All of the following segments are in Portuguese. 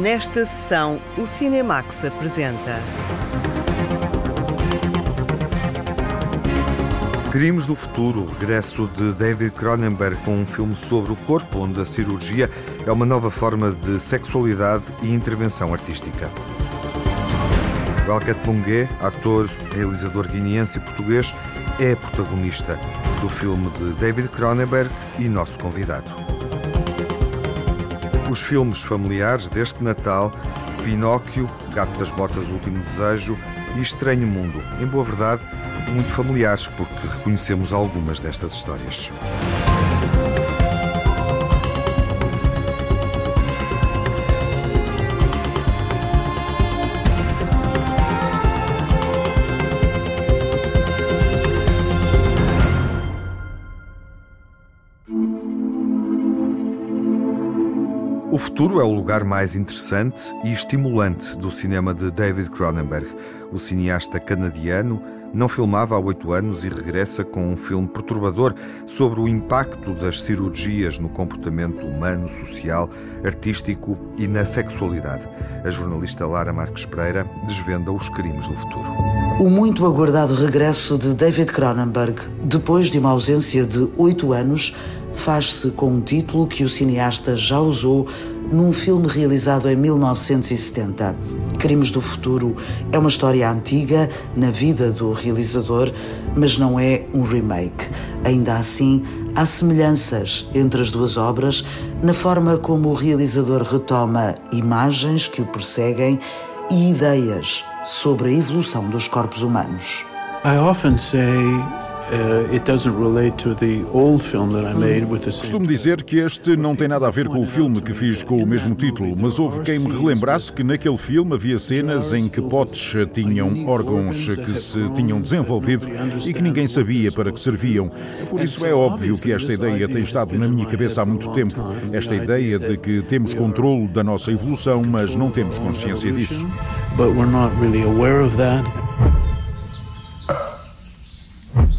Nesta sessão, o Cinemax apresenta. Crimes do Futuro, o regresso de David Cronenberg com um filme sobre o corpo, onde a cirurgia é uma nova forma de sexualidade e intervenção artística. Welket Bungue, ator, realizador guineense e português, é protagonista do filme de David Cronenberg e nosso convidado. Os filmes familiares deste Natal, Pinóquio, Gato das Botas, Último Desejo e Estranho Mundo, em boa verdade, muito familiares porque reconhecemos algumas destas histórias. Futuro é o lugar mais interessante e estimulante do cinema de David Cronenberg. O cineasta canadiano não filmava há oito anos e regressa com um filme perturbador sobre o impacto das cirurgias no comportamento humano, social, artístico e na sexualidade. A jornalista Lara Marques Pereira desvenda os crimes do futuro. O muito aguardado regresso de David Cronenberg, depois de uma ausência de oito anos, faz-se com um título que o cineasta já usou num filme realizado em 1970. Crimes do Futuro é uma história antiga na vida do realizador, mas não é um remake. Ainda assim, há semelhanças entre as duas obras na forma como o realizador retoma imagens que o perseguem e ideias sobre a evolução dos corpos humanos. I often say Costumo dizer que este não tem nada a ver com o filme que fiz com o mesmo título, mas houve quem me relembrasse que naquele filme havia cenas em que potes tinham órgãos que se tinham desenvolvido e que ninguém sabia para que serviam. Por isso é óbvio que esta ideia tem estado na minha cabeça há muito tempo. Esta ideia de que temos controle da nossa evolução, mas não temos consciência disso. But we're not really aware of that.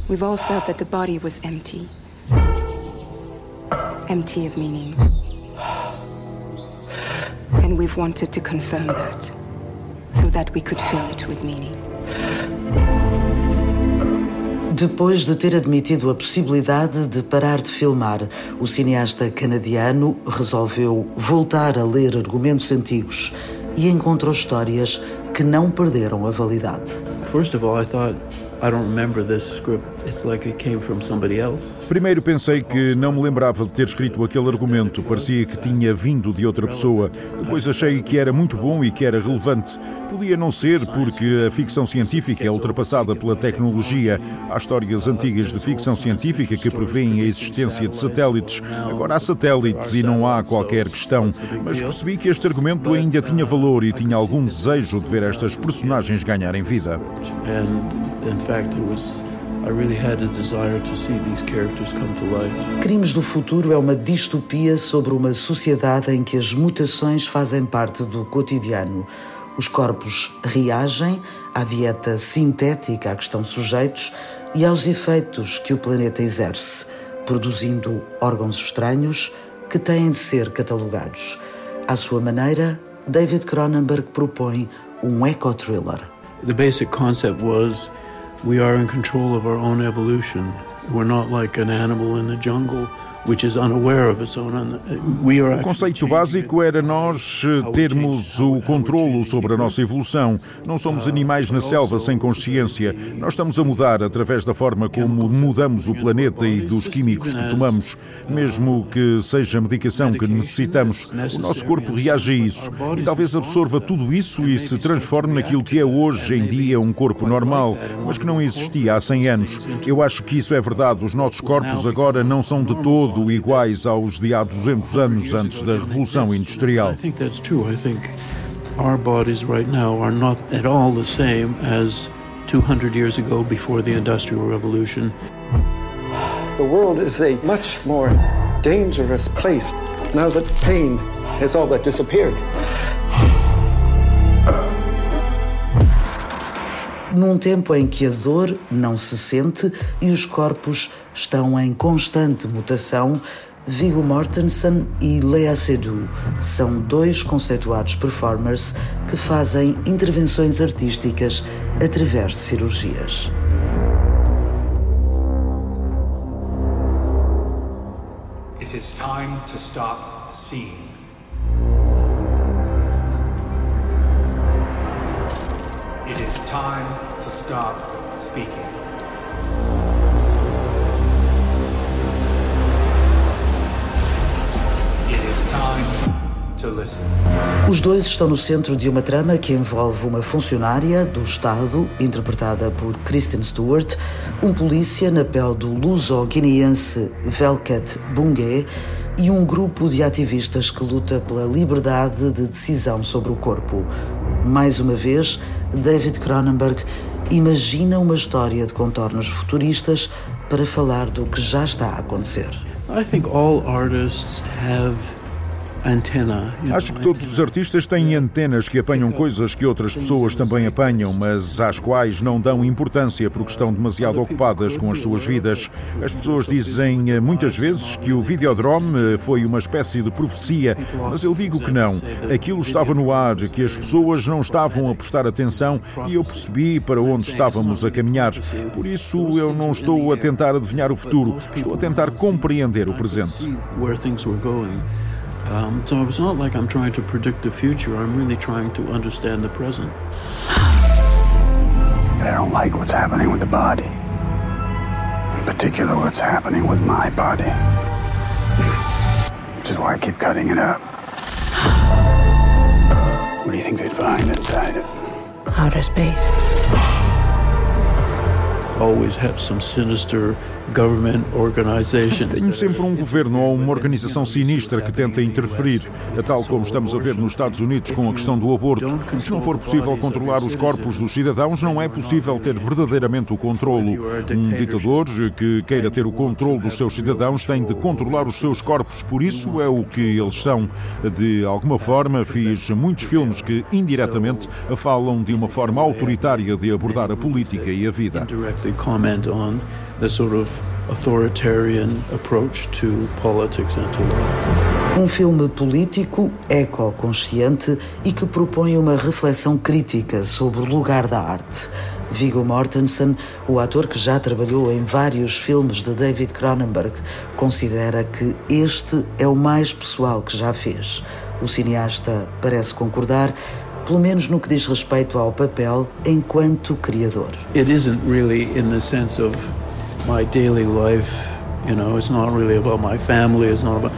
We've all felt that the body was empty. Empty of meaning. And we've wanted to confirm that, so that we could fill it with meaning. Depois de ter admitido a possibilidade de parar de filmar, o cineasta canadiano resolveu voltar a ler argumentos antigos e encontrou histórias que não perderam a validade. First of all, I thought I don't remember this script. It's like it came from somebody else. Primeiro pensei que não me lembrava de ter escrito aquele argumento, parecia que tinha vindo de outra pessoa. Depois achei que era muito bom e que era relevante. Podia não ser porque a ficção científica é ultrapassada pela tecnologia. Há histórias antigas de ficção científica que prevêem a existência de satélites. Agora há satélites e não há qualquer questão. Mas percebi que este argumento ainda tinha valor e tinha algum desejo de ver estas personagens ganharem vida. Crimes do Futuro é uma distopia sobre uma sociedade em que as mutações fazem parte do cotidiano. Os corpos reagem à dieta sintética a que estão sujeitos e aos efeitos que o planeta exerce, produzindo órgãos estranhos que têm de ser catalogados. À sua maneira, David Cronenberg propõe um eco-thriller. The basic concept was we are in control of our own evolution. We're not like an animal in the jungle O conceito básico era nós eh, termos o controlo sobre a nossa evolução. Não somos animais na selva sem consciência. Nós estamos a mudar através da forma como mudamos o planeta e dos químicos que tomamos. Mesmo que seja a medicação que necessitamos, o nosso corpo reage a isso e talvez absorva tudo isso e se transforme naquilo que é hoje em dia um corpo normal, mas que não existia há 100 anos. Eu acho que isso é verdade. Os nossos corpos agora não são de todo todo iguais aos de há 200 anos antes da Revolução Industrial. Our bodies right now are not at all the same as 200 years ago before the Industrial Revolution. The world is a much more dangerous place now that pain has all but disappeared. Num tempo em que a dor não se sente e os corpos estão em constante mutação, Viggo Mortensen e Lea Seydoux são dois conceituados performers que fazem intervenções artísticas através de cirurgias. It is time to stop seeing. It is time to stop speaking. Os dois estão no centro de uma trama que envolve uma funcionária do Estado, interpretada por Kristen Stewart, um polícia na pele do luso-guineense Velket Bungé e um grupo de ativistas que luta pela liberdade de decisão sobre o corpo. Mais uma vez, David Cronenberg imagina uma história de contornos futuristas para falar do que já está a acontecer. I think all artists have. Acho que todos os artistas têm antenas que apanham coisas que outras pessoas também apanham, mas às quais não dão importância porque estão demasiado ocupadas com as suas vidas. As pessoas dizem eh, muitas vezes que o Videodrome eh, foi uma espécie de profecia, mas eu digo que não. Aquilo estava no ar, que as pessoas não estavam a prestar atenção e eu percebi para onde estávamos a caminhar. Por isso eu não estou a tentar adivinhar o futuro, estou a tentar compreender o presente. Um, so it's not like I'm trying to predict the future, I'm really trying to understand the present. I don't like what's happening with the body. In particular, what's happening with my body. Which is why I keep cutting it up. What do you think they'd find inside it? Outer space. always have some sinister Tenho sempre um governo ou uma organização sinistra que tenta interferir, tal como estamos a ver nos Estados Unidos com a questão do aborto. Se não for possível controlar os corpos dos cidadãos, não é possível ter verdadeiramente o controlo. Um ditador que queira ter o controle dos seus cidadãos tem de controlar os seus corpos, por isso é o que eles são. De alguma forma, fiz muitos filmes que indiretamente falam de uma forma autoritária de abordar a política e a vida the sort of authoritarian approach to politics and to law. Um filme político, ecoconsciente e que propõe uma reflexão crítica sobre o lugar da arte. Viggo Mortensen, o ator que já trabalhou em vários filmes de David Cronenberg, considera que este é o mais pessoal que já fez. O cineasta parece concordar pelo menos no que diz respeito ao papel enquanto criador. It isn't really in the sense of my daily life, you know, it's not really about my family, it's not about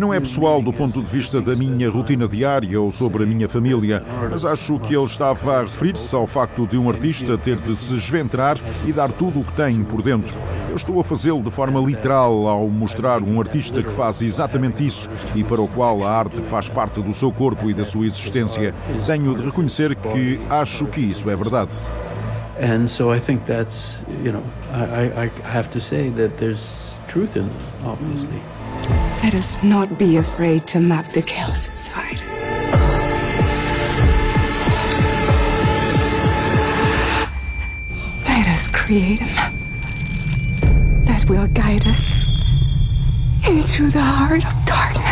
não é pessoal do ponto de vista da minha rotina diária ou sobre a minha família, mas acho que ele estava a referir-se ao facto de um artista ter de se esventrar e dar tudo o que tem por dentro. Eu estou a fazê-lo de forma literal ao mostrar um artista que faz exatamente isso e para o qual a arte faz parte do seu corpo e da sua existência. Tenho de reconhecer que acho que isso é verdade. And so I think that's, you know, I, I have to say that there's truth in that, obviously. Let us not be afraid to map the chaos inside. Let us create a map that will guide us into the heart of darkness.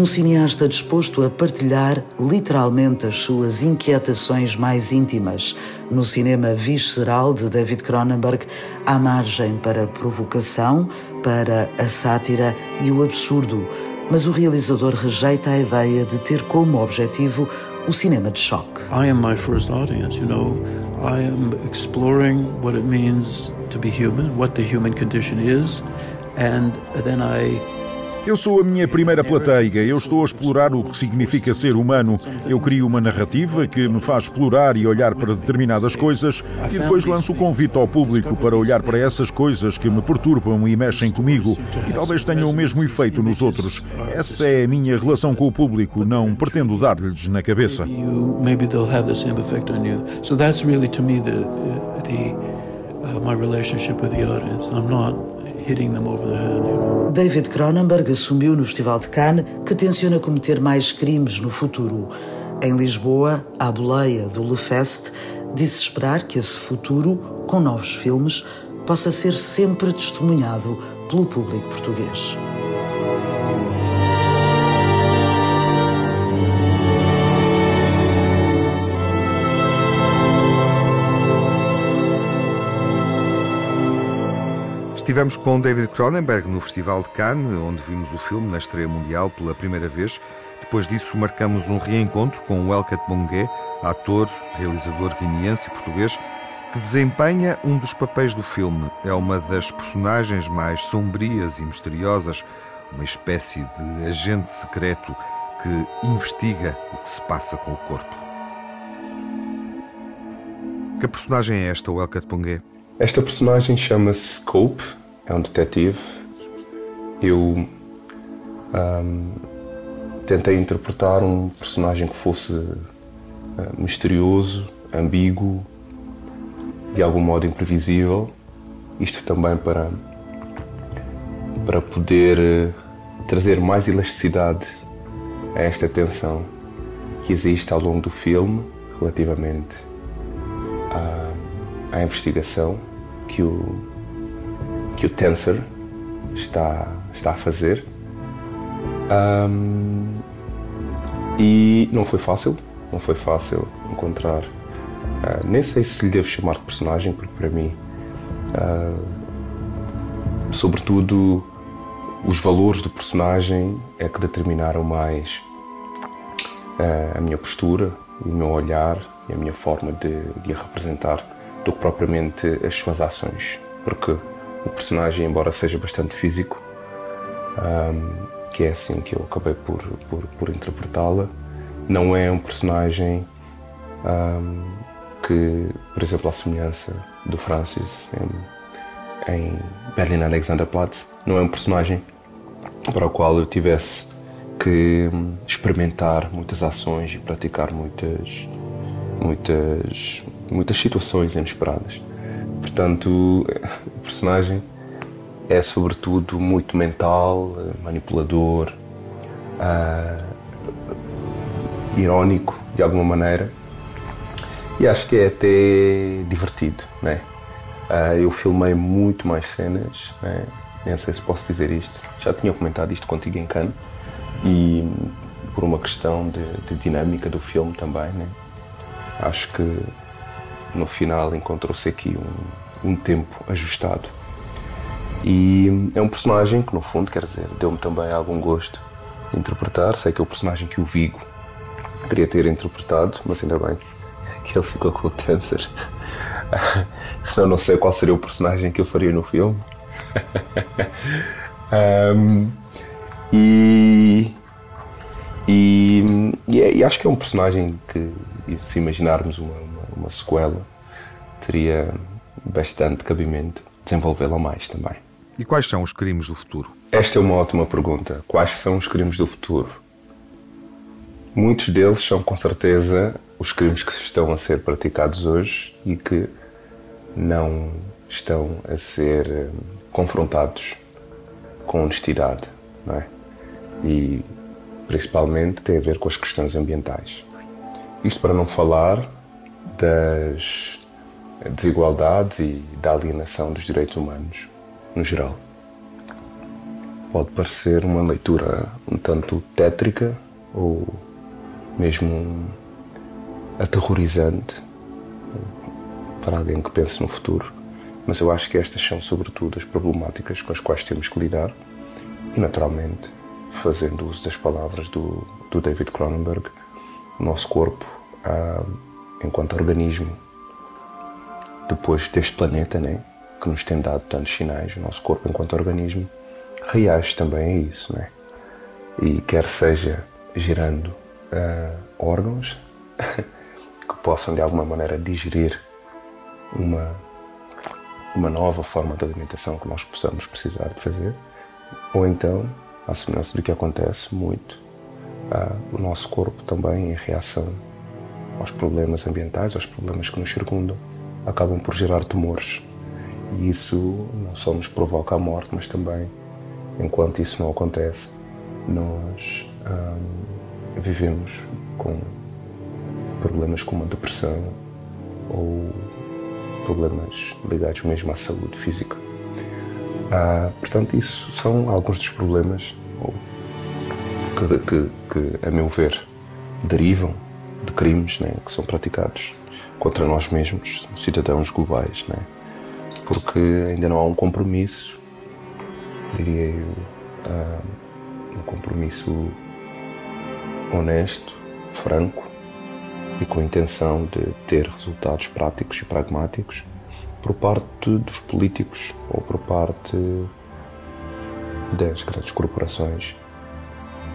Um cineasta disposto a partilhar literalmente as suas inquietações mais íntimas. No cinema visceral de David Cronenberg, há margem para provocação, para a sátira e o absurdo, mas o realizador rejeita a ideia de ter como objetivo o cinema de choque. I am my first audience, you know. I am exploring what it means to be human, what the human condition is, and then I eu sou a minha primeira plateia, eu estou a explorar o que significa ser humano. Eu crio uma narrativa que me faz explorar e olhar para determinadas coisas e depois lanço o convite ao público para olhar para essas coisas que me perturbam e mexem comigo e talvez tenham o mesmo efeito nos outros. Essa é a minha relação com o público, não pretendo dar-lhes na cabeça. Maybe they'll have the same effect on you. So that's really hitting them over the head. David Cronenberg assumiu no Festival de Cannes que tenciona cometer mais crimes no futuro. Em Lisboa, à boleia do Le Fest, disse esperar que esse futuro, com novos filmes, possa ser sempre testemunhado pelo público português. Estivemos com David Cronenberg no Festival de Cannes, onde vimos o filme na estreia mundial pela primeira vez. Depois disso, marcamos um reencontro com o Elkat Bongué, ator, realizador guineense e português, que desempenha um dos papéis do filme. É uma das personagens mais sombrias e misteriosas, uma espécie de agente secreto que investiga o que se passa com o corpo. Que personagem é esta, o Elkat Bongué? Esta personagem chama-se Cope, é um detetive. Eu um, tentei interpretar um personagem que fosse uh, misterioso, ambíguo, de algum modo imprevisível. Isto também para, para poder uh, trazer mais elasticidade a esta tensão que existe ao longo do filme relativamente à, à investigação que o, que o Tensor está, está a fazer. Um, e não foi fácil, não foi fácil encontrar. Uh, nem sei se lhe devo chamar de personagem, porque para mim, uh, sobretudo, os valores do personagem é que determinaram mais uh, a minha postura, o meu olhar e a minha forma de, de a representar do que propriamente as suas ações. Porque o personagem, embora seja bastante físico, um, que é assim que eu acabei por, por, por interpretá-la, não é um personagem um, que, por exemplo, a semelhança do Francis em, em Berlin Alexanderplatz, não é um personagem para o qual eu tivesse que hum, experimentar muitas ações e praticar muitas muitas muitas situações inesperadas. Portanto, o personagem é sobretudo muito mental, manipulador, uh, irónico de alguma maneira e acho que é até divertido, né? Uh, eu filmei muito mais cenas, né? nem sei se posso dizer isto. Já tinha comentado isto contigo em Cannes e por uma questão de, de dinâmica do filme também, né? Acho que no final encontrou-se aqui um, um tempo ajustado. E é um personagem que, no fundo, quer dizer, deu-me também algum gosto de interpretar. Sei que é o personagem que o Vigo queria ter interpretado, mas ainda bem que ele ficou com o Tensor. Senão não sei qual seria o personagem que eu faria no filme. um, e, e, e, é, e, acho que é um personagem que, se imaginarmos uma, uma, uma sequela, teria bastante cabimento desenvolvê-la mais também. E quais são os crimes do futuro? Esta é uma ótima pergunta. Quais são os crimes do futuro? Muitos deles são com certeza os crimes que estão a ser praticados hoje e que não estão a ser eh, confrontados com honestidade, não é? E principalmente tem a ver com as questões ambientais. Isto para não falar das desigualdades e da alienação dos direitos humanos no geral. Pode parecer uma leitura um tanto tétrica ou mesmo aterrorizante para alguém que pense no futuro, mas eu acho que estas são, sobretudo, as problemáticas com as quais temos que lidar e, naturalmente, fazendo uso das palavras do, do David Cronenberg, o nosso corpo, ah, enquanto organismo, depois deste planeta, né, que nos tem dado tantos sinais, o nosso corpo, enquanto organismo, reage também a isso, né? E quer seja gerando uh, órgãos que possam de alguma maneira digerir uma, uma nova forma de alimentação que nós possamos precisar de fazer, ou então, à semelhança do que acontece muito, uh, o nosso corpo também em reação aos problemas ambientais, aos problemas que nos circundam, acabam por gerar tumores. E isso não só nos provoca a morte, mas também, enquanto isso não acontece, nós hum, vivemos com problemas como a depressão ou problemas ligados mesmo à saúde física. Ah, portanto, isso são alguns dos problemas que, que, que, a meu ver, derivam de crimes né, que são praticados contra nós mesmos, cidadãos globais. Né? Porque ainda não há um compromisso, diria eu, uh, um compromisso honesto, franco e com a intenção de ter resultados práticos e pragmáticos por parte dos políticos ou por parte das grandes corporações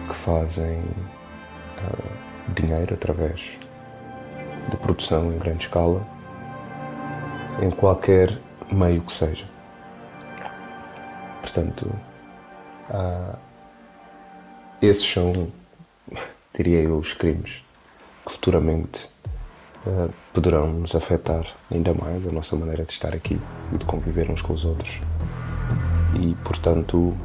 que fazem uh, dinheiro através de produção em grande escala em qualquer meio que seja. Portanto, uh, esses são, diria eu, os crimes que futuramente uh, poderão nos afetar ainda mais a nossa maneira de estar aqui e de conviver uns com os outros. E, portanto,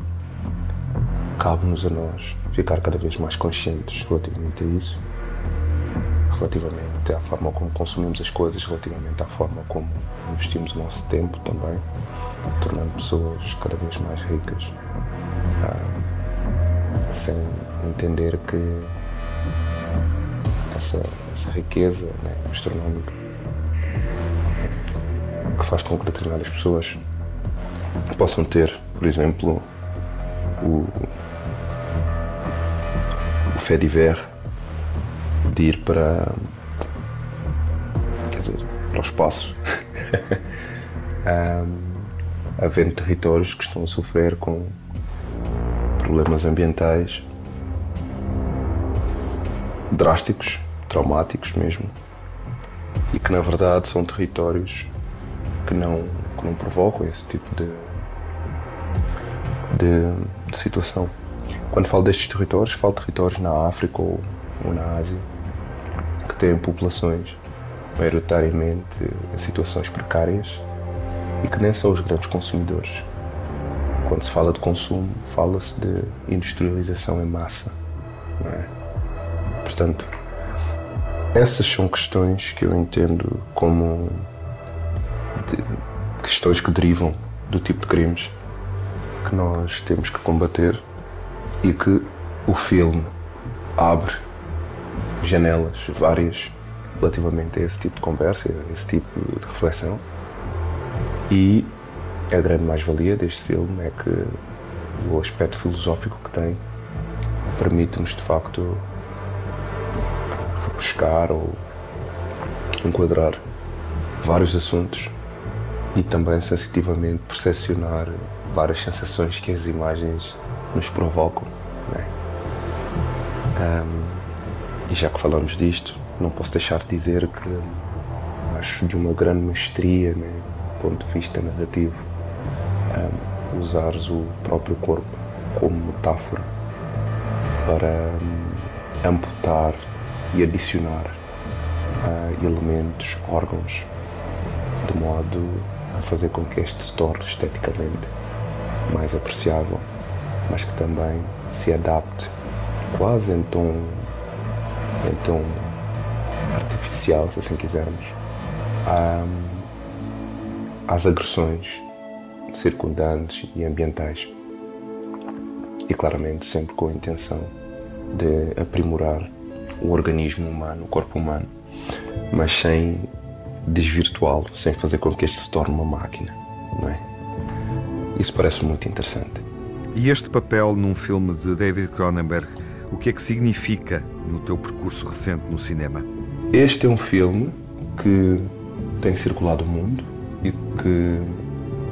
cabe-nos a nós ficar cada vez mais conscientes relativamente a isso, relativamente à forma como consumimos as coisas, relativamente à forma como investimos o nosso tempo também, tornando pessoas cada vez mais ricas, ah, sem entender que essa, essa riqueza né, astronómica que faz com que determinadas pessoas possam ter, por exemplo, o, o fait divers de ir para quer dizer, para o espaço um, havendo territórios que estão a sofrer com problemas ambientais drásticos traumáticos mesmo, e que na verdade são territórios que não, que não provocam esse tipo de, de, de situação. Quando falo destes territórios, falo de territórios na África ou, ou na Ásia têm populações maioritariamente em situações precárias e que nem são os grandes consumidores. Quando se fala de consumo, fala-se de industrialização em massa. É? Portanto, essas são questões que eu entendo como questões que derivam do tipo de crimes que nós temos que combater e que o filme abre janelas várias relativamente a esse tipo de conversa, a esse tipo de reflexão. E a grande mais-valia deste filme é que o aspecto filosófico que tem permite-nos de facto repescar ou enquadrar vários assuntos e também sensitivamente percepcionar várias sensações que as imagens nos provocam. Né? Um, e já que falamos disto, não posso deixar de dizer que acho de uma grande mestria, né, do ponto de vista narrativo, um, usares o próprio corpo como metáfora para um, amputar e adicionar uh, elementos, órgãos, de modo a fazer com que este se torne esteticamente mais apreciável, mas que também se adapte quase em tom, tom artificial, se assim quisermos, às agressões circundantes e ambientais. E claramente sempre com a intenção de aprimorar o organismo humano, o corpo humano, mas sem desvirtuá-lo, sem fazer com que este se torne uma máquina, não é? Isso parece muito interessante. E este papel num filme de David Cronenberg, o que é que significa no teu percurso recente no cinema? Este é um filme que tem circulado o mundo e que,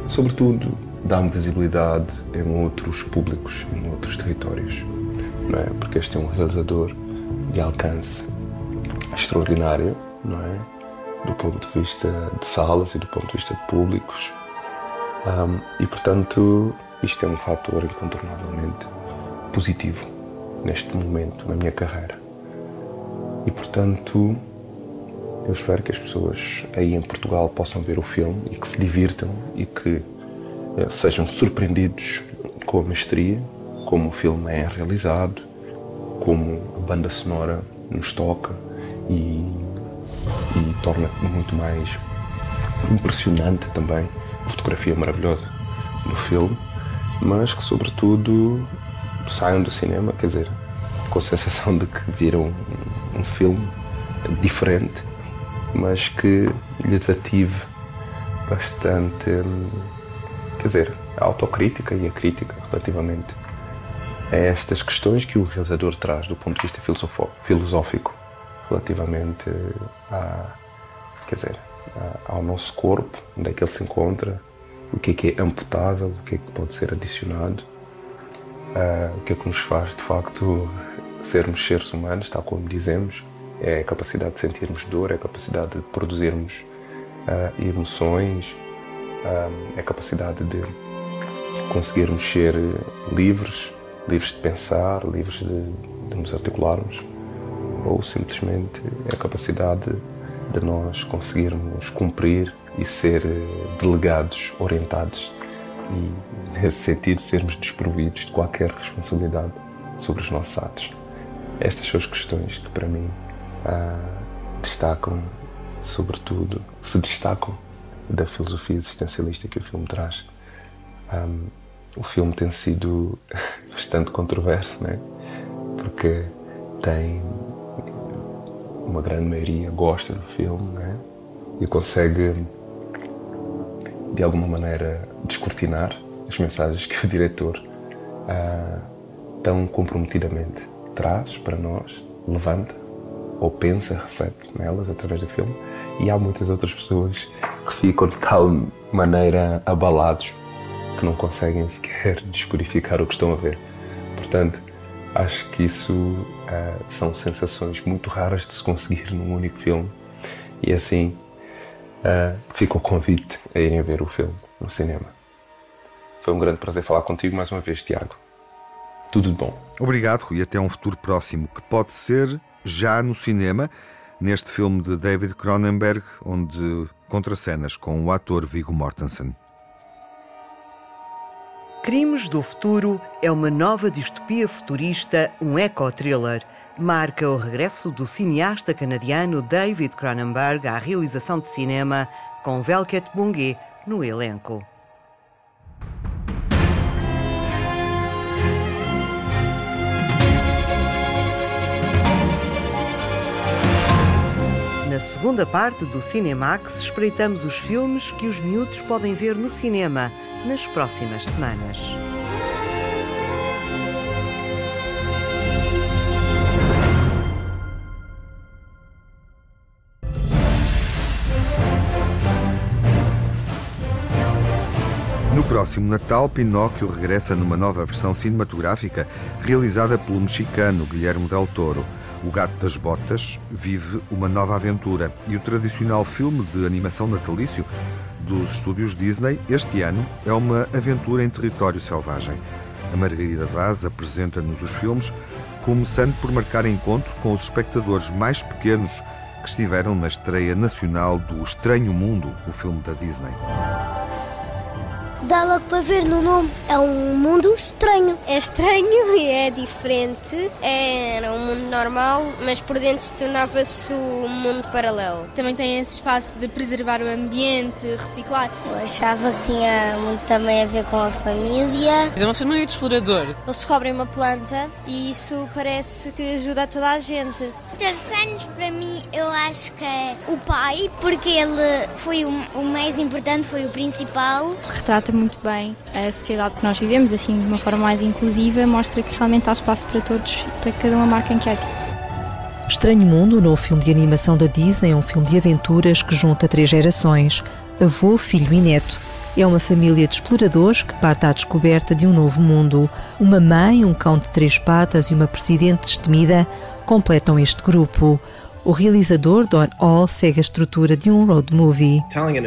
sobretudo, dá-me visibilidade em outros públicos, em outros territórios. Não é? Porque este é um realizador de alcance extraordinário, não é? Do ponto de vista de salas e do ponto de vista de públicos. Um, e, portanto, isto é um fator incontornavelmente positivo neste momento na minha carreira. Portanto, Eu espero que as pessoas aí em Portugal possam ver o filme e que se divirtam e que eh, sejam surpreendidos com a mestria, como o filme é realizado, como a banda sonora nos toca e, e torna muito mais impressionante também a fotografia maravilhosa no filme, mas que sobretudo saiam do cinema, quer dizer, com a sensação de que viram um, filme diferente mas que lhes ative bastante, hum, quer dizer, a autocrítica e a crítica relativamente a estas questões que o realizador traz do ponto de vista filosófico relativamente a, quer dizer, ao nosso corpo, onde é que ele se encontra, o que é que é amputável, o que é que pode ser adicionado, uh, o que é que nos faz de facto sermos seres humanos, tal como dizemos, é a capacidade de sentirmos dor, é a capacidade de produzirmos uh, emoções, uh, é a capacidade de conseguirmos ser livres, livres de pensar, livres de, de nos articularmos, ou simplesmente é a capacidade de nós conseguirmos cumprir e ser delegados, orientados e, nesse sentido, sermos desprovidos de qualquer responsabilidade sobre os nossos atos. Estas são as questões que, para mim, uh, destacam, sobretudo, se destacam da filosofia existencialista que o filme traz. Um, o filme tem sido bastante controverso, né? porque tem uma grande maioria gosta do filme né? e consegue de alguma maneira descortinar as mensagens que o diretor uh, tão comprometidamente traz para nós, levanta ou pensa, reflete nelas através do filme, e há muitas outras pessoas que ficam de tal maneira abalados que não conseguem sequer descodificar o que estão a ver. Portanto, acho que isso uh, são sensações muito raras de se conseguir num único filme, e assim uh, fica o convite a irem ver o filme no cinema. Foi um grande prazer falar contigo mais uma vez, Tiago. Tudo de bom. Obrigado e até um futuro próximo que pode ser já no cinema, neste filme de David Cronenberg, onde contracenas com o ator Viggo Mortensen. Crimes do Futuro é uma nova distopia futurista, um eco-thriller. Marca o regresso do cineasta canadiano David Cronenberg à realização de cinema, com Velket Bungue no elenco. Na segunda parte do Cinemax, espreitamos os filmes que os miúdos podem ver no cinema nas próximas semanas. No próximo Natal, Pinóquio regressa numa nova versão cinematográfica realizada pelo mexicano Guilherme Del Toro. O Gato das Botas vive uma nova aventura e o tradicional filme de animação natalício dos estúdios Disney este ano é uma aventura em território selvagem. A Margarida Vaz apresenta-nos os filmes, começando por marcar encontro com os espectadores mais pequenos que estiveram na estreia nacional do Estranho Mundo, o filme da Disney. Dá logo para ver no nome. É um mundo estranho. É estranho e é diferente. Era um mundo normal, mas por dentro tornava-se um mundo paralelo. Também tem esse espaço de preservar o ambiente, reciclar. Eu achava que tinha muito também a ver com a família. É uma família de explorador. Eles descobrem uma planta e isso parece que ajuda a toda a gente. Terceiros, para mim, eu acho que é o pai, porque ele foi o, o mais importante, foi o principal. Retrata muito bem a sociedade que nós vivemos, assim, de uma forma mais inclusiva, mostra que realmente há espaço para todos para cada um amar quem quer. Estranho Mundo, novo filme de animação da Disney, é um filme de aventuras que junta três gerações: avô, filho e neto. É uma família de exploradores que parte à descoberta de um novo mundo. Uma mãe, um cão de três patas e uma presidente destemida completam este grupo. O realizador Don Hall segue a estrutura de um road movie.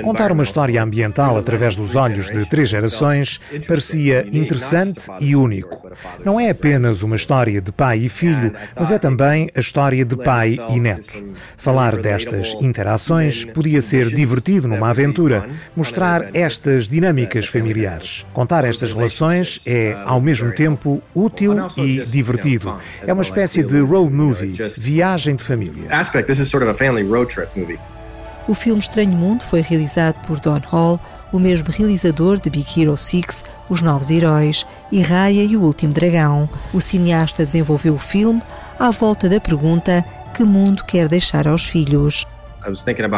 Contar uma história ambiental através dos olhos de três gerações parecia interessante e único. Não é apenas uma história de pai e filho, mas é também a história de pai e neto. Falar destas interações podia ser divertido numa aventura, mostrar estas dinâmicas familiares. Contar estas relações é, ao mesmo tempo, útil e divertido. É uma espécie de road movie, viagem de família aspect, this is sort of a family road trip movie. O filme Estranho Mundo foi realizado por Don Hall, o mesmo realizador de Big Hero 6, Os Novos Heróis e Raya e o Último Dragão. O cineasta desenvolveu o filme à volta da pergunta que mundo quer deixar aos filhos.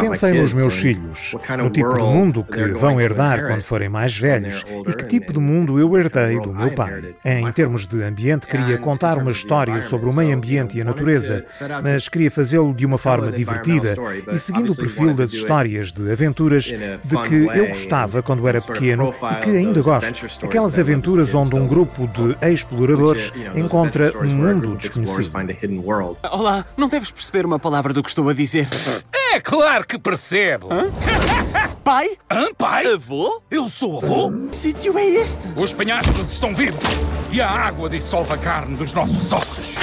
Pensei nos meus filhos, no tipo de mundo que vão herdar quando forem mais velhos e que tipo de mundo eu herdei do meu pai. Em termos de ambiente, queria contar uma história sobre o meio ambiente e a natureza, mas queria fazê-lo de uma forma divertida e seguindo o perfil das histórias de aventuras de que eu gostava quando era pequeno e que ainda gosto. Aquelas aventuras onde um grupo de exploradores encontra um mundo desconhecido. Olá, não deves perceber uma palavra do que estou a dizer. É claro que percebo. Hã? Pai? Hã, pai? Avô? Eu sou avô. Que sítio é este? Os penhascos estão vivos e a água dissolve a carne dos nossos ossos.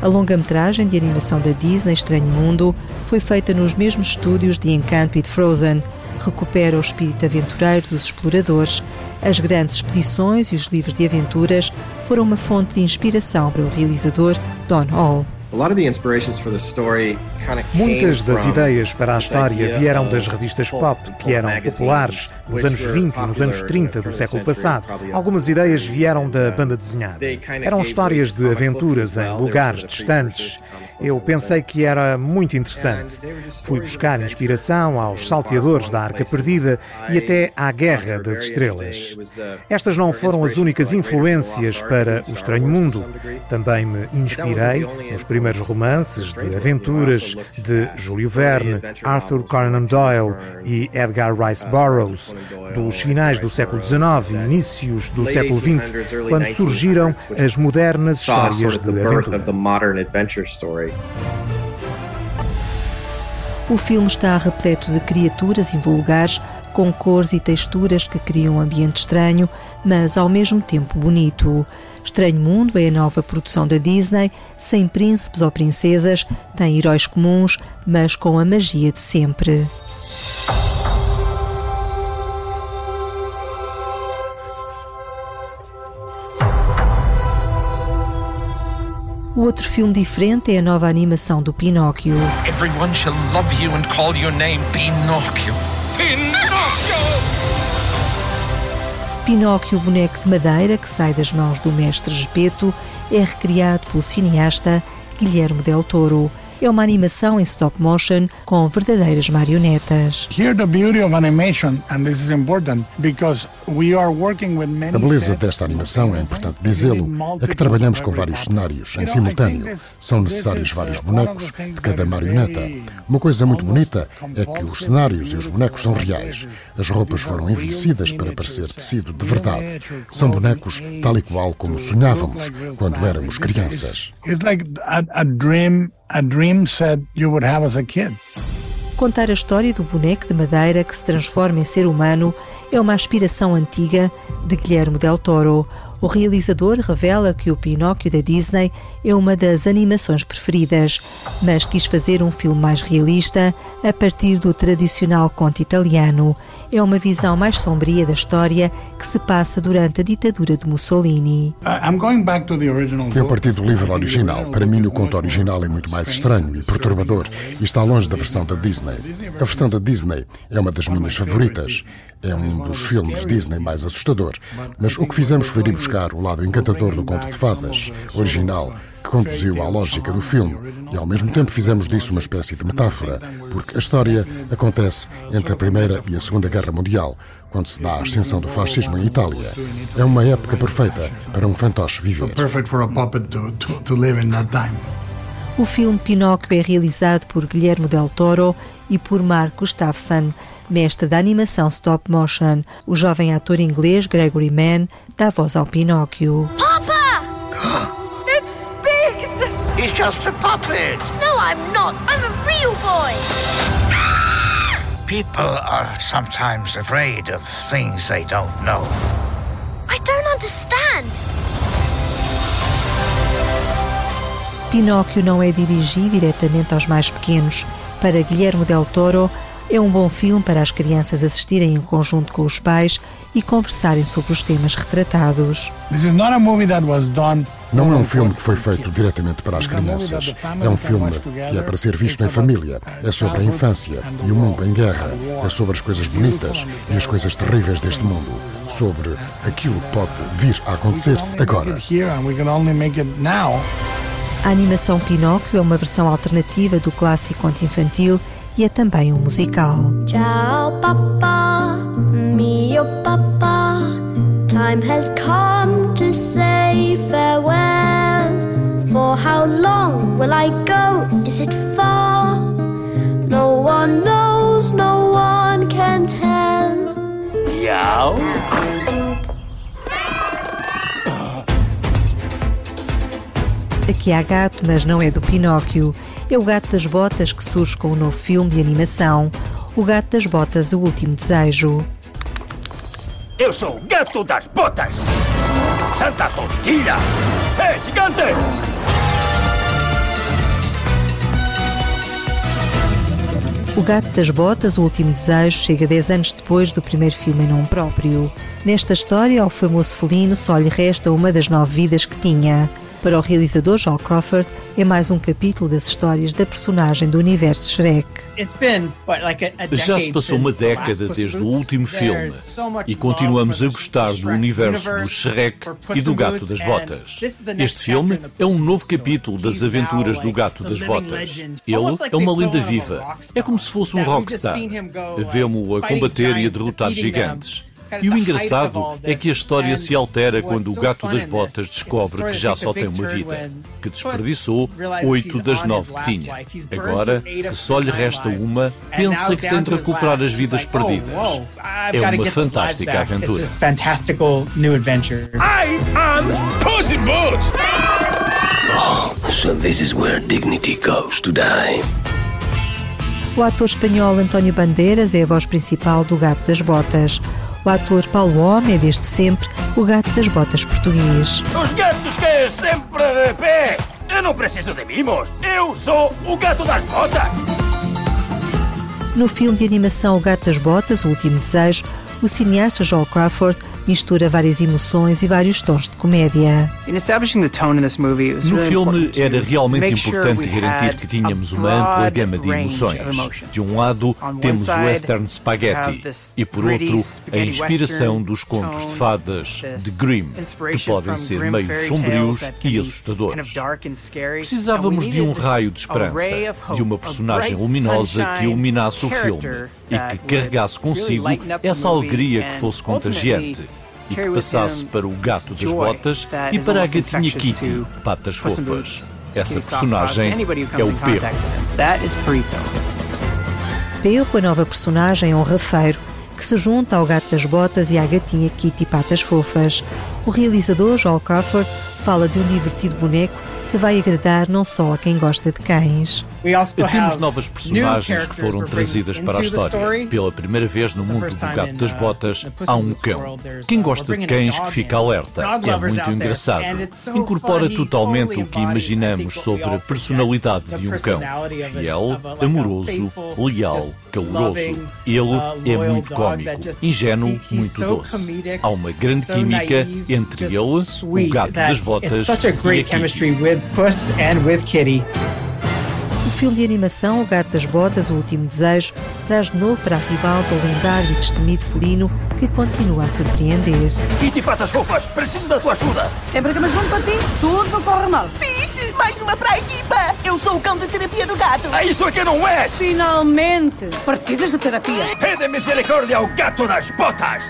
A longa-metragem de animação da Disney Estranho Mundo foi feita nos mesmos estúdios de Encanto e de Frozen. Recupera o espírito aventureiro dos exploradores as grandes expedições e os livros de aventuras foram uma fonte de inspiração para o realizador Don Hall. Muitas das ideias para a história vieram das revistas pop, que eram populares nos anos 20 e nos anos 30 do século passado. Algumas ideias vieram da banda desenhada. Eram histórias de aventuras em lugares distantes eu pensei que era muito interessante. Fui buscar inspiração aos salteadores da Arca Perdida e até à Guerra das Estrelas. Estas não foram as únicas influências para O Estranho Mundo. Também me inspirei nos primeiros romances de aventuras de Júlio Verne, Arthur Conan Doyle e Edgar Rice Burroughs, dos finais do século XIX e inícios do século XX, quando surgiram as modernas histórias de aventura. O filme está repleto de criaturas invulgares com cores e texturas que criam um ambiente estranho, mas ao mesmo tempo bonito. Estranho Mundo é a nova produção da Disney, sem príncipes ou princesas, tem heróis comuns, mas com a magia de sempre. O outro filme diferente é a nova animação do Pinóquio. Everyone shall love you and call your name Pinóquio. Pinóquio! Pinóquio, boneco de madeira que sai das mãos do mestre Gepeto, é recriado pelo cineasta Guilherme Del Toro é uma animação em stop motion com verdadeiras marionetas. A beleza desta animação, é importante dizê-lo, é que trabalhamos com vários cenários em simultâneo. São necessários vários bonecos de cada marioneta. Uma coisa muito bonita é que os cenários e os bonecos são reais. As roupas foram envelhecidas para parecer tecido de verdade. São bonecos tal e qual como sonhávamos quando éramos crianças. It's like a, a dream a dream set you would have as a kid. Contar a história do boneco de madeira que se transforma em ser humano é uma aspiração antiga de Guilherme Del Toro. O realizador revela que o Pinóquio da Disney é uma das animações preferidas, mas quis fazer um filme mais realista a partir do tradicional conto italiano é uma visão mais sombria da história que se passa durante a ditadura de Mussolini. Eu parti do livro original. Para mim, o conto original é muito mais estranho e perturbador e está longe da versão da Disney. A versão da Disney é uma das minhas favoritas. É um dos filmes Disney mais assustador. Mas o que fizemos foi ir buscar o lado encantador do conto de fadas original que conduziu à lógica do filme e ao mesmo tempo fizemos disso uma espécie de metáfora, porque a história acontece entre a Primeira e a Segunda Guerra Mundial, quando se dá a ascensão do fascismo em Itália. É uma época perfeita para um fantoche viver. O filme Pinóquio é realizado por Guilherme Del Toro e por Mark Gustafsson, mestre da animação stop motion. O jovem ator inglês Gregory Mann dá voz ao Pinóquio. Papa! He's just a puppet. No, I'm not. I'm a real boy. People are sometimes afraid of things they don't know. I don't understand. Pinóquio não é dirigido diretamente aos mais pequenos. Para Guilherme Del Toro, é um bom filme para as crianças assistirem em conjunto com os pais e conversarem sobre os temas retratados. Não é um filme que foi feito diretamente para as crianças. É um filme que é para ser visto em família. É sobre a infância e o mundo em guerra. É sobre as coisas bonitas e as coisas terríveis deste mundo. Sobre aquilo que pode vir a acontecer agora. A animação Pinóquio é uma versão alternativa do clássico conto infantil e é também um musical. Ciao, papa, mio papa. Time has come to say farewell. For how long will I go? Is it far? No one knows, no one can tell. Meow. Aqui há gato, mas não é do Pinóquio. É o Gato das Botas que surge com o um novo filme de animação, O Gato das Botas, O Último Desejo. Eu sou o Gato das Botas! Santa Tortilha! É gigante! O Gato das Botas, O Último Desejo, chega 10 anos depois do primeiro filme em nome próprio. Nesta história, ao famoso felino só lhe resta uma das nove vidas que tinha. Para o realizador Joel Crawford, é mais um capítulo das histórias da personagem do universo Shrek. Já se passou uma década desde o último filme e continuamos a gostar do universo do Shrek e do Gato das Botas. Este filme é um novo capítulo das aventuras do Gato das Botas. Ele é uma lenda viva. É como se fosse um rockstar. Vemo-o a combater e a derrotar gigantes. E o engraçado é que a história se altera quando o gato das botas descobre que já só tem uma vida, que desperdiçou oito das nove que tinha. Agora, que só lhe resta uma, pensa que tem de recuperar as vidas perdidas. É uma fantástica aventura. I am Puss in Boots! Oh, so this is where dignity goes to die. O ator espanhol António Bandeiras é a voz principal do Gato das Botas. O ator Paulo Homem é desde sempre o gato das botas português. Os gatos que sempre de pé! Eu não preciso de mimos! Eu sou o gato das botas! No filme de animação O Gato das Botas, O Último Desejo, o cineasta Joel Crawford mistura várias emoções e vários tons de comédia. No filme era realmente importante garantir que tínhamos uma ampla gama de emoções. De um lado, temos o western spaghetti e, por outro, a inspiração dos contos de fadas de Grimm, que podem ser meio sombrios e assustadores. Precisávamos de um raio de esperança, de uma personagem luminosa que iluminasse o filme e que carregasse consigo essa alegria que fosse contagiante e que passasse para o gato das botas e para a gatinha Kitty, patas fofas. Essa personagem é o Perro. Perro, a nova personagem, é um rafeiro que se junta ao gato das botas e à gatinha Kitty Patas Fofas. O realizador, Joel Crawford, fala de um divertido boneco que vai agradar não só a quem gosta de cães. Temos novas personagens que foram trazidas para a história. Pela primeira vez no mundo do gato das botas, há um cão. Quem gosta de cães que fica alerta. É muito engraçado. Incorpora totalmente o que imaginamos sobre a personalidade de um cão. Fiel, amoroso, leal, caloroso. Ele é muito cômico, ingênuo, muito doce. Há uma grande química entre ele, o gato das botas e a Kitty. Puss and with Kitty. O filme de animação O Gato das Botas, O Último Desejo, traz de novo para a ribalta o lendário e destemido felino que continua a surpreender. Kitty Patas Fofas, preciso da tua ajuda! Sempre que me junto para ti, tudo corre mal. Fixe! Mais uma para a equipa! Eu sou o cão de terapia do gato! É isso que não és! Finalmente! Precisas de terapia! É de misericórdia ao gato das botas!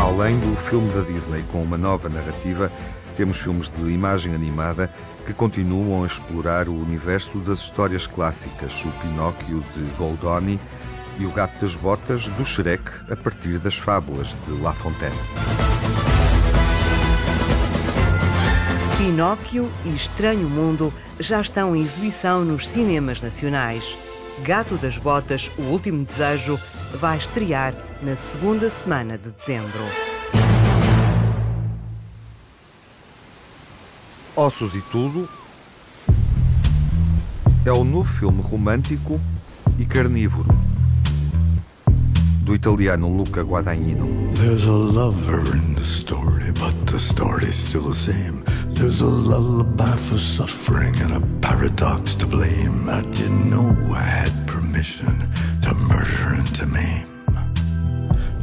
Além do filme da Disney com uma nova narrativa, temos filmes de imagem animada que continuam a explorar o universo das histórias clássicas, o Pinóquio de Goldoni e o Gato das Botas do Shrek a partir das fábulas de La Fontaine. Pinóquio e Estranho Mundo já estão em exibição nos cinemas nacionais. Gato das Botas, O Último Desejo, vai estrear na segunda semana de dezembro. Ossos e Tudo é o novo filme romântico e carnívoro do italiano Luca Guadagnino. There's a lover in the story, but the story's still the same. There's a lullaby for suffering and a paradox to blame. I didn't know I had permission to murder and to maim.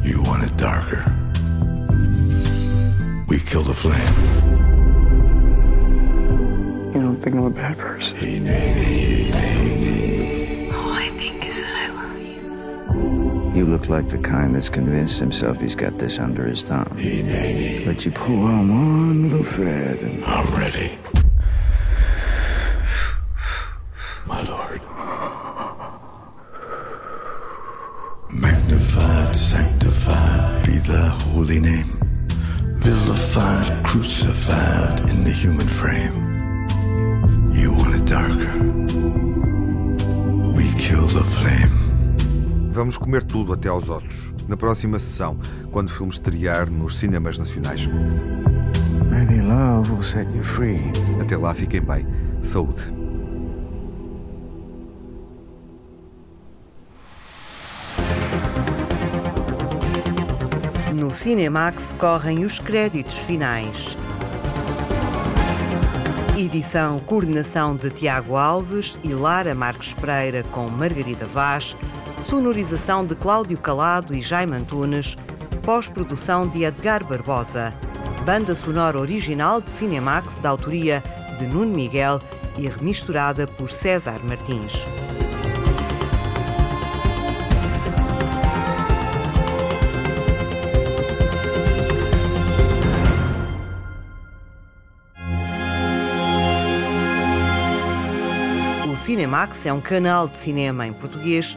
You want it darker? We kill the flame. You don't think I'm a bad person? You look like the kind that's convinced himself he's got this under his thumb. But you pull on one little thread and... I'm ready. Comer tudo até aos ossos. Na próxima sessão, quando o filme estrear nos cinemas nacionais. Maybe love will set you free. Até lá, fiquem bem. Saúde. No Cinemax correm os créditos finais. Edição, coordenação de Tiago Alves e Lara Marques Pereira com Margarida Vaz sonorização de Cláudio Calado e Jaime Antunes, pós-produção de Edgar Barbosa, banda sonora original de Cinemax da autoria de Nuno Miguel e remisturada por César Martins. Cinemax é um canal de cinema em português